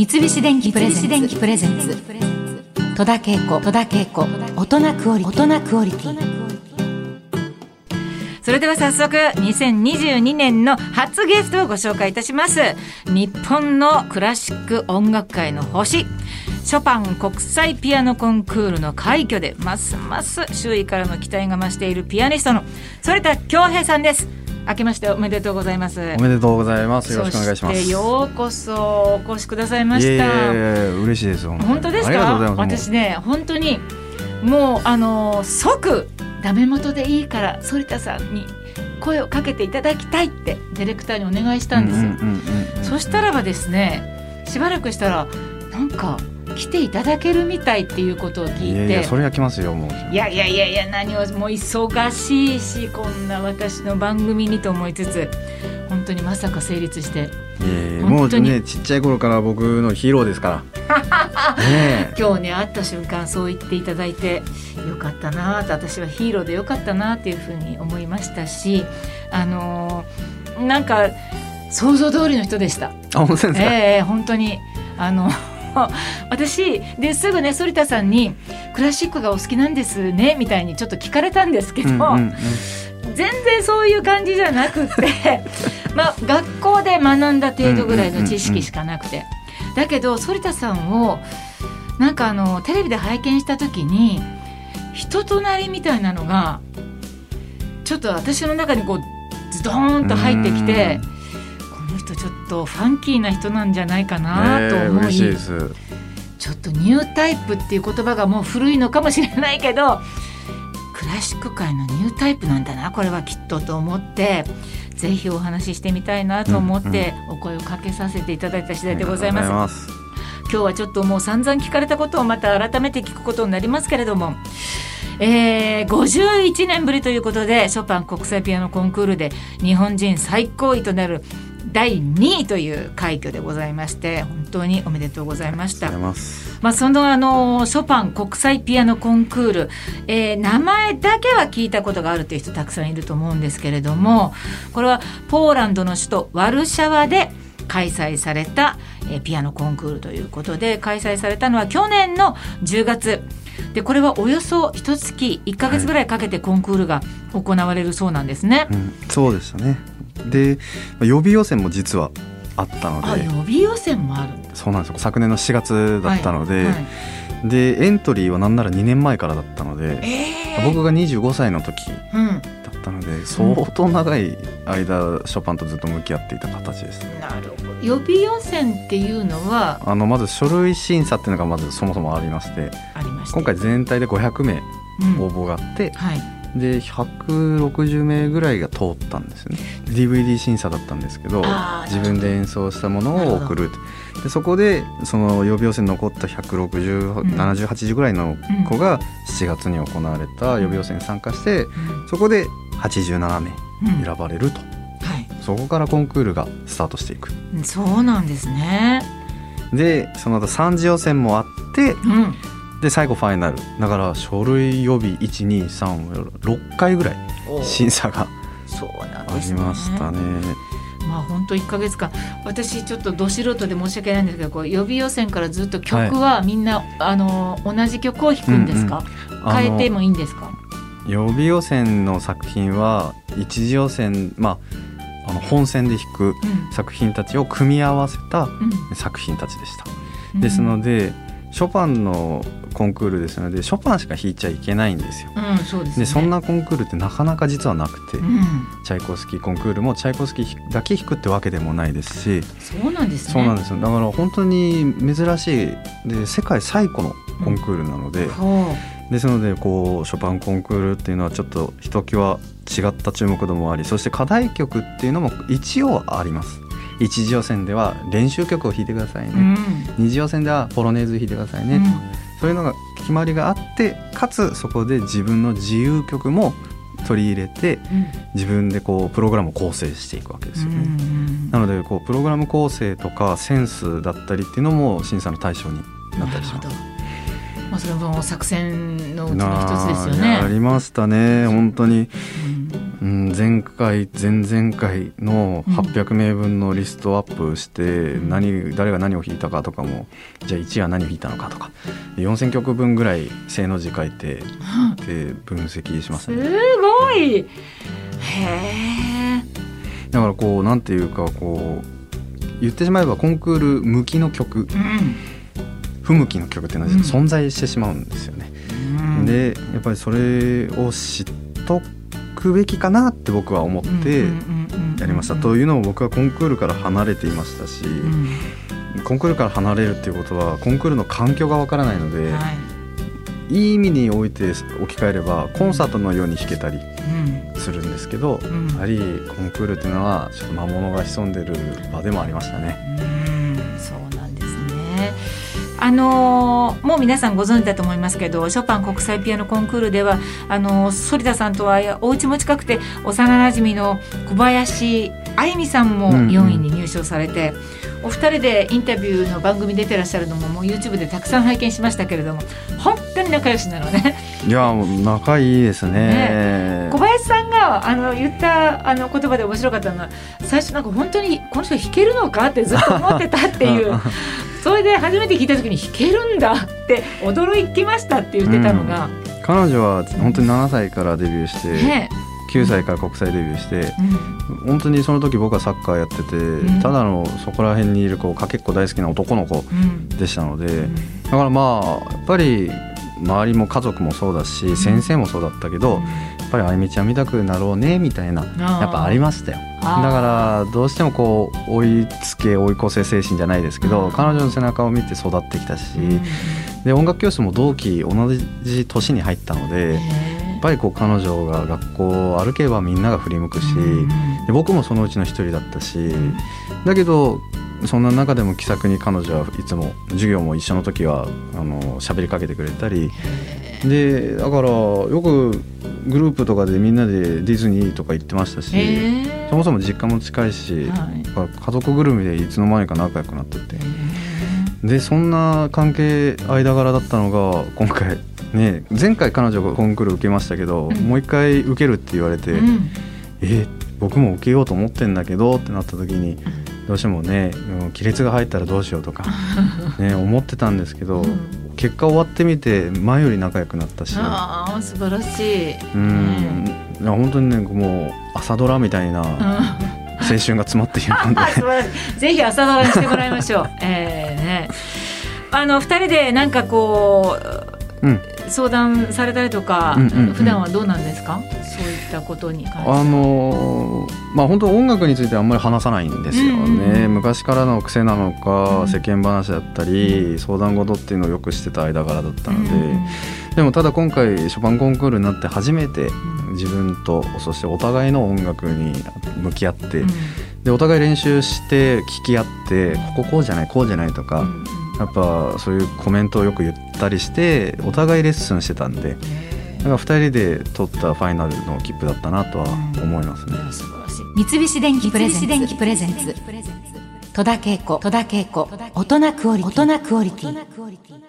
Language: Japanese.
三菱電機プレゼンツ戸田恵子大人クオリティそれでは早速2022年の初ゲストをご紹介いたします。日本のクラシック音楽界の星。ショパン国際ピアノコンクールの快挙でますます周囲からの期待が増しているピアニストの反田恭平さんです。明けましておめでとうございます。おめでとうございます。よろしくお願いします。ようこそお越しくださいました。嬉しいです本当ですか？私ね本当にもうあの即ダメ元でいいから反田さんに声をかけていただきたいってディレクターにお願いしたんですよ、そしたらばですねしばらくしたらなんか来ていただけるみたいっていうことを聞いて。いやそれは来ますよもう。いやいやいやいや何をもう忙しいしこんな私の番組にと思いつつ本当にまさか成立して。いやもうねちっちゃい頃から僕のヒーローですから。ね今日ね会った瞬間そう言っていただいてよかったなと私はヒーローでよかったなっていうふうに思いましたしあのー、なんか想像通りの人でした。あ本当ですか、ええー、本当にあの私ですぐね反田さんに「クラシックがお好きなんですね」みたいにちょっと聞かれたんですけど、うんうんうん、全然そういう感じじゃなくて まあ学校で学んだ程度ぐらいの知識しかなくて、だけど反田さんをなんかあのテレビで拝見した時に人となりみたいなのがちょっと私の中にこうズドーンと入ってきて。とちょっとファンキーな人なんじゃないかなと思い、えー、ちょっとニュータイプっていう言葉がもう古いのかもしれないけどクラシック界のニュータイプなんだなこれはきっとと思ってぜひお話ししてみたいなと思ってお声をかけさせていただいた次第でございます。今日はちょっともう散々聞かれたことをまた改めて聞くことになりますけれども。えー、51年ぶりということでショパン国際ピアノコンクールで日本人最高位となる第2位という快挙でございまして本当におめでとうございました。まあ、そのあのショパン国際ピアノコンクール、えー、名前だけは聞いたことがあるという人たくさんいると思うんですけれどもこれはポーランドの首都ワルシャワで開催された、えー、ピアノコンクールということで開催されたのは去年の10月でこれはおよそ一月1か月ぐらいかけてコンクールが行われるそうなんですね。はいうん、そうでしたねで予備予選も実はあったので。予備予選もあるそうなんですよ。昨年の4月だったので、はいはい、でエントリーはなんなら2年前からだったので、えー、僕が25歳の時だったので、うん、相当長い間ショパンとずっと向き合っていた形です、ね、なるほど。予備予選っていうのはあのまず書類審査っていうのがまずそもそもありまして。今回全体で500名応募があって、うんはいで160名ぐらいが通ったんですよね。DVD 審査だったんですけど自分で演奏したものを送るでそこでその予備予選残った1607080ぐらいの子が7月に行われた予備予選に参加して、そこで87名選ばれると、はい、そこからコンクールがスタートしていく。そうなんですね。でその後3次予選もあって、うんで最後ファイナル。だから書類予備1236回ぐらい審査が。ありましたね。まあ本当1か月間。私ちょっとど素人で申し訳ないんですけどこう予備予選からずっと曲はみんな、はい、あの同じ曲を弾くんですか、うんうん、変えてもいいんですか？予備予選の作品は一次予選まああの本戦で弾く作品たちを組み合わせた作品たちでした。うん、ですのでショパンのコンクールですのでショパンしか弾いちゃいけないんですよ。うん、そうです、ね、でそんなコンクールってなかなか実はなくて、うん、チャイコフスキーコンクールもチャイコフスキーだけ弾くってわけでもないですし。そうなんですね。そうなんですよ。だから本当に珍しい。で世界最古のコンクールなので、うん、ですのでこうショパンコンクールっていうのはちょっとひときわ違った注目度もありそして課題曲っていうのも一応あります。一次予選では練習曲を弾いてくださいね、うん、二次予選ではポロネーズ弾いてくださいね、うん、そういうのが決まりがあってかつそこで自分の自由曲も取り入れて、うん、自分でこうプログラムを構成していくわけですよね。なのでこうプログラム構成とかセンスだったりっていうのも審査の対象になったりします。まあ、それも作戦のうちの一つですよね。ありましたね、本当に。うん、前回前々回の800名分のリストアップして、うん、何誰が何を弾いたかとかもじゃあ1位は何を弾いたのかとか。4,000曲分ぐらい正の字書いて、で分析しましたね。すごい。へえ。だからこうなんていうかこう言ってしまえばコンクール向きの曲、うん、不向きの曲っていうのは存在してしまうんですよね。うん、でやっぱりそれを知っとくべきかなって僕は思ってやりました。というのも僕はコンクールから離れていましたし、コンクールから離れるっていうことはコンクールの環境がわからないので、はい、いい意味において置き換えればコンサートのように弾けたりするんですけど、うん、やはりコンクールっていうのはちょっと魔物が潜んでる場でもありましたね。うん。そうなんですねあのー、もう皆さんご存知だと思いますけどショパン国際ピアノコンクールではあのー、反田さんとはお家も近くて幼なじみの小林愛美さんも4位に入賞されて。うんうんお二人でインタビューの番組出てらっしゃるのももう YouTube でたくさん拝見しましたけれども本当に仲良しなのね。いや仲いいですね、ね、があの言ったあの言葉で面白かったのは最初なんか本当にこの人弾けるのかってずっと思ってたっていう。それで初めて聞いた時に弾けるんだって驚きましたって言ってたのが、うん、彼女は本当に7歳からデビューして、ね、9歳から国際デビューして、うん、本当にその時僕はサッカーやってて、うん、ただのそこら辺にいるこうかけっこ大好きな男の子でしたので、うん、だからまあやっぱり周りも家族もそうだし、先生もそうだったけど、ぱりあゆみちゃん見たくなろうねみたいなやっぱありましたよ。だからどうしてもこう追いつけ追い越せ精神じゃないですけど、彼女の背中を見て育ってきたし、で音楽教室も同期同じ年に入ったので。っぱりこう彼女が学校を歩けばみんなが振り向くし、で僕もそのうちの一人だったし、だけどそんな中でも気さくに彼女はいつも授業も一緒の時はあの喋りかけてくれたりでだからよくグループとかでみんなでディズニーとか行ってましたしそもそも実家も近いし、はい、家族ぐるみでいつの間にか仲良くなってて。でそんな関係間柄だったのが今回ね、前回彼女がコンクール受けましたけど、うん、もう一回受けるって言われて、うん、え僕も受けようと思ってんだけどってなった時に、どうしてもね亀裂が入ったらどうしようとか、ね、思ってたんですけど、うん、結果終わってみて前より仲良くなったし。あ素晴らしい。うん。いや本当にねもう朝ドラみたいな。青春が詰まっているので。ぜひ朝ドラにしてもらいましょう。えーね、あの二人でなんかこう、うん、相談されたりとか、うんうんうん、普段はどうなんですか？そういったことにあのまあ本当音楽についてはあんまり話さないんですよね、うんうん、昔からの癖なのか、世間話だったり、相談事っていうのをよくしてた間柄だったので、うんうん、でもただ今回ショパンコンクールになって初めて自分とそしてお互いの音楽に向き合って、でお互い練習して聞き合ってこここうじゃないこうじゃないとか、やっぱそういうコメントをよく言ったりしてお互いレッスンしてたんでだから2人で取ったファイナルの切符だったなとは思いますね。三菱電機プレゼンツ。戸田恵子。大人クオリティ